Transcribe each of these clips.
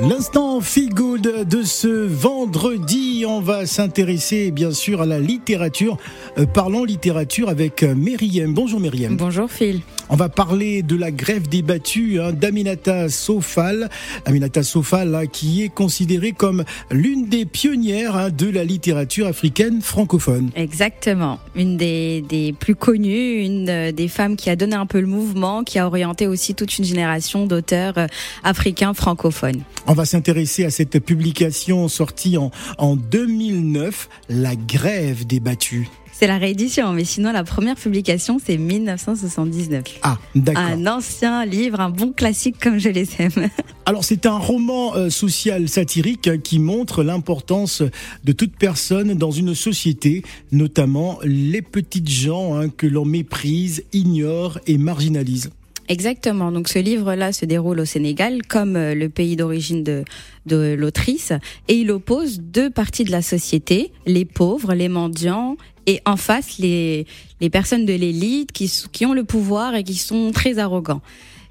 L'instant feel good de ce vendredi, on va s'intéresser bien sûr à la littérature. Euh, parlons littérature avec euh, Myriam. Bonjour Myriam. Bonjour Phil. On va parler de la grève des battus hein, d'Aminata Sofal. Aminata Sofal hein, qui est considérée comme l'une des pionnières hein, de la littérature africaine francophone. Exactement. Une des, des plus connues, une euh, des femmes qui a donné un peu le mouvement, qui a orienté aussi toute une génération d'auteurs africains francophones. On va s'intéresser à cette publication sortie en, en 2009, La grève des battus. C'est la réédition, mais sinon la première publication c'est 1979. Ah, d'accord. Un ancien livre, un bon classique comme je les aime. Alors c'est un roman euh, social satirique hein, qui montre l'importance de toute personne dans une société, notamment les petites gens hein, que l'on méprise, ignore et marginalise. Exactement. Donc ce livre-là se déroule au Sénégal, comme euh, le pays d'origine de, de l'autrice, et il oppose deux parties de la société les pauvres, les mendiants, et en face les les personnes de l'élite qui qui ont le pouvoir et qui sont très arrogants.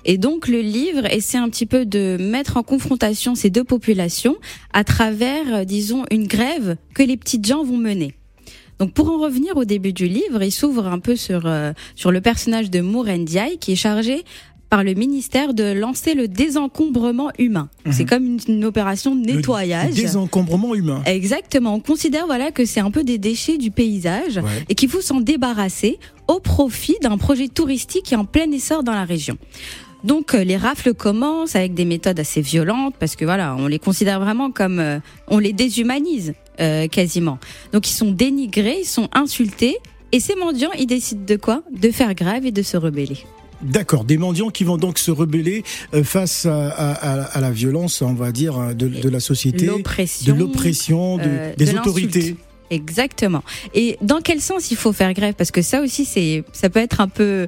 Et donc le livre essaie un petit peu de mettre en confrontation ces deux populations à travers, euh, disons, une grève que les petites gens vont mener. Donc pour en revenir au début du livre, il s'ouvre un peu sur euh, sur le personnage de Mour Ndiaye qui est chargé par le ministère de lancer le désencombrement humain. Mhm. C'est comme une, une opération de nettoyage. Le désencombrement humain. Exactement. On considère voilà que c'est un peu des déchets du paysage Ouais. et qu'il faut s'en débarrasser au profit d'un projet touristique qui est en plein essor dans la région. Donc euh, les rafles commencent avec des méthodes assez violentes parce que voilà, on les considère vraiment comme euh, on les déshumanise euh, quasiment. Donc ils sont dénigrés, ils sont insultés et ces mendiants, ils décident de quoi? De faire grève et de se rebeller. D'accord, des mendiants qui vont donc se rebeller euh, face à, à- à- à la violence, on va dire, euh, de, de la société, de L'oppression, de- euh, des de autorités. Exactement. Et dans quel sens il faut faire grève? Parce que ça aussi, c'est, ça peut être un peu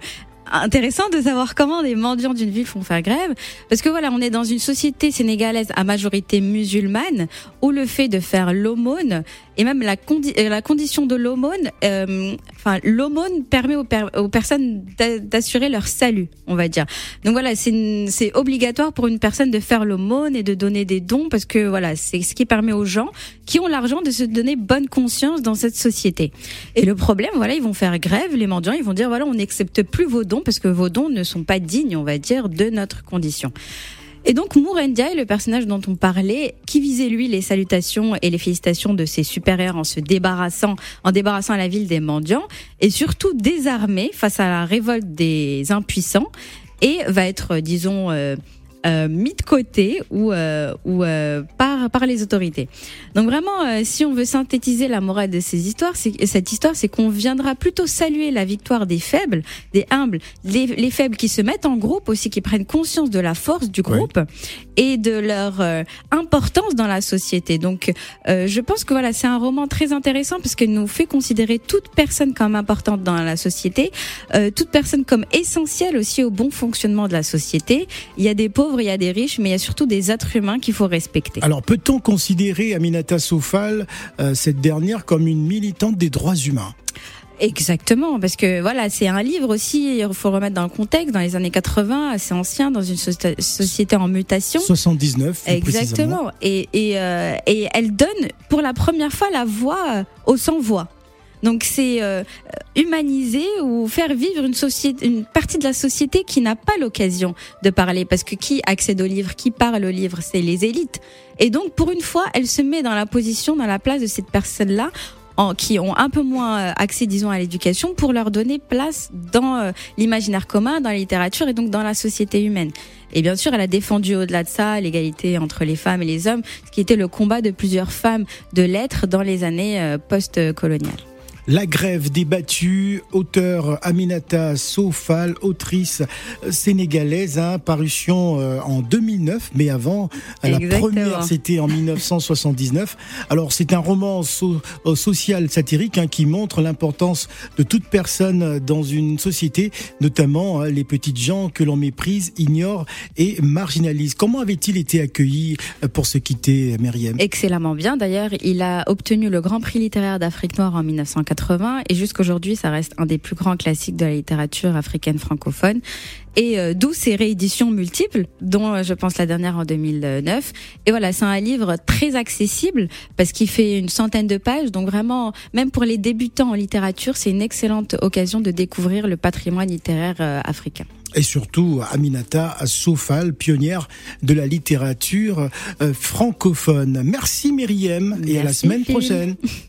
intéressant de savoir comment des mendiants d'une ville font faire grève. Parce que voilà, on est dans une société sénégalaise à majorité musulmane où le fait de faire l'aumône et même la, euh, la condition de l'aumône, euh, enfin l'aumône permet aux, aux personnes d'a- d'assurer leur salut, on va dire. Donc voilà, c'est obligatoire pour une personne de faire l'aumône et de donner des dons parce que voilà, c'est ce qui permet aux gens qui ont l'argent de se donner bonne conscience dans cette société. Et le problème, voilà, ils vont faire grève, les mendiants, ils vont dire voilà, on n'accepte plus vos dons parce que vos dons ne sont pas dignes, on va dire, de notre condition. Et donc Mour Ndiaye, le personnage dont on parlait, qui visait lui les salutations et les félicitations de ses supérieurs en se débarrassant, en débarrassant la ville des mendiants, et surtout désarmé face à la révolte des impuissants, et va être, disons, euh, euh, mis de côté ou, euh, ou euh, par, par les autorités. Donc vraiment, euh, si on veut synthétiser la morale de ces histoires, c'est, cette histoire, c'est qu'on viendra plutôt saluer la victoire des faibles, des humbles, les, les faibles qui se mettent en groupe aussi, qui prennent conscience de la force du groupe et de leur euh, importance dans la société. Donc, euh, je pense que voilà, c'est un roman très intéressant parce qu'il nous fait considérer toute personne comme importante dans la société, euh, toute personne comme essentielle aussi au bon fonctionnement de la société. Il y a des pauvres, il y a des riches, mais il y a surtout des êtres humains qu'il faut respecter. Alors peut-on considérer Aminata Sofal, euh, cette dernière, comme une militante des droits humains? Exactement, parce que voilà, c'est un livre aussi, il faut remettre dans le contexte, dans les années 80, assez ancien, dans une soci- société en mutation. 79 plus précisément. Exactement. Et, et, euh, et elle donne pour la première fois la voix euh, aux sans-voix. Donc c'est euh, humaniser ou faire vivre une société, une partie de la société qui n'a pas l'occasion de parler, parce que qui accède au livre, qui parle au livre, c'est les élites. Et donc pour une fois, elle se met dans la position, dans la place de cette personne-là, qui ont un peu moins euh, accès, disons, à l'éducation, pour leur donner place dans euh, l'imaginaire commun, dans la littérature et donc dans la société humaine. Et bien sûr, elle a défendu au-delà de ça l'égalité entre les femmes et les hommes, ce qui était le combat de plusieurs femmes de lettres dans les années euh, post-coloniales. La grève des battus, auteur Aminata Sofal, autrice sénégalaise, hein, parution euh, en 2009, mais avant, la première c'était en 1979. Alors c'est un roman so- euh, social satirique hein, qui montre l'importance de toute personne dans une société, notamment hein, les petites gens que l'on méprise, ignore et marginalise. Comment avait-il été accueilli euh, pour se quitter, Myriam? Excellemment bien. D'ailleurs, il a obtenu le Grand Prix littéraire d'Afrique noire en 1990. 80 et jusqu'aujourd'hui, ça reste un des plus grands classiques de la littérature africaine francophone. Et euh, d'où ces rééditions multiples, dont euh, je pense la dernière en 2009. Et voilà, c'est un livre très accessible parce qu'il fait une centaine de pages. Donc vraiment, même pour les débutants en littérature, c'est une excellente occasion de découvrir le patrimoine littéraire euh, africain et surtout Aminata Sofal, pionnière de la littérature euh, francophone. Merci Myriam et à la semaine prochaine.